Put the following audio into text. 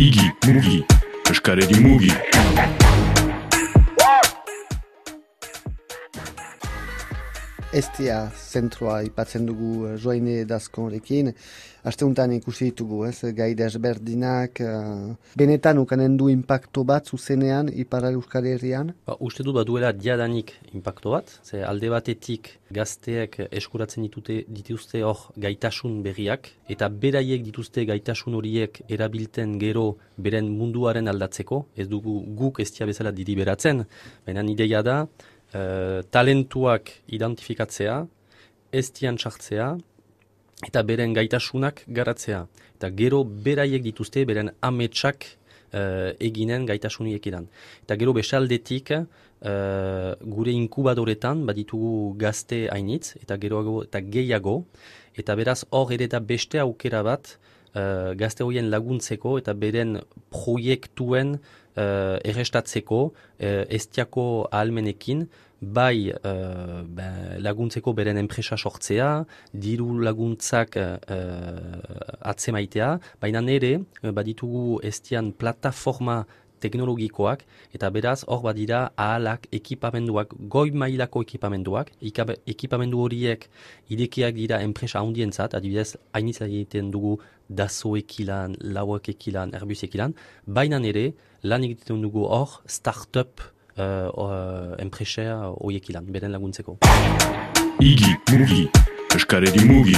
Igi, mugi, eskaredi mugi. Estia zentroa ipatzen dugu uh, joaine dazkorekin. Asteuntan ikusi ditugu, ez, gai desberdinak. Uh, benetan ukanen du impacto bat zuzenean Ipar Euskal Herrian? Ba, uste du baduela diadanik impacto bat, ze alde batetik gazteek eskuratzen ditute dituzte hor gaitasun berriak, eta beraiek dituzte gaitasun horiek erabilten gero beren munduaren aldatzeko, ez dugu guk estia bezala diri beratzen, baina ideia da, uh, talentuak identifikatzea, estian sartzea, eta beren gaitasunak garatzea. Eta gero beraiek dituzte, beren ametsak uh, eginen gaitasunik edan. Eta gero besaldetik, uh, gure inkubadoretan, baditugu gazte hainitz, eta gero eta gehiago, eta beraz hor ere da beste aukera bat, uh, gazte horien laguntzeko eta beren proiektuen uh, errestatzeko uh, estiako ahalmenekin, bai uh, laguntzeko beren enpresa sortzea, diru laguntzak uh, atzemaitea, baina nere, baditugu estian plataforma teknologikoak, eta beraz hor badira ahalak ekipamenduak, goi mailako ekipamenduak, ekipamendu horiek idekiak dira enpresa handientzat, adibidez, hainitza egiten dugu dazoek ilan, lauak ekilan, erbus ekilan, baina nere, lan egiten dugu hor, start-up uh, uh, enpresea horiek ilan, beren laguntzeko. Igi, mugi, eskaredi mugi.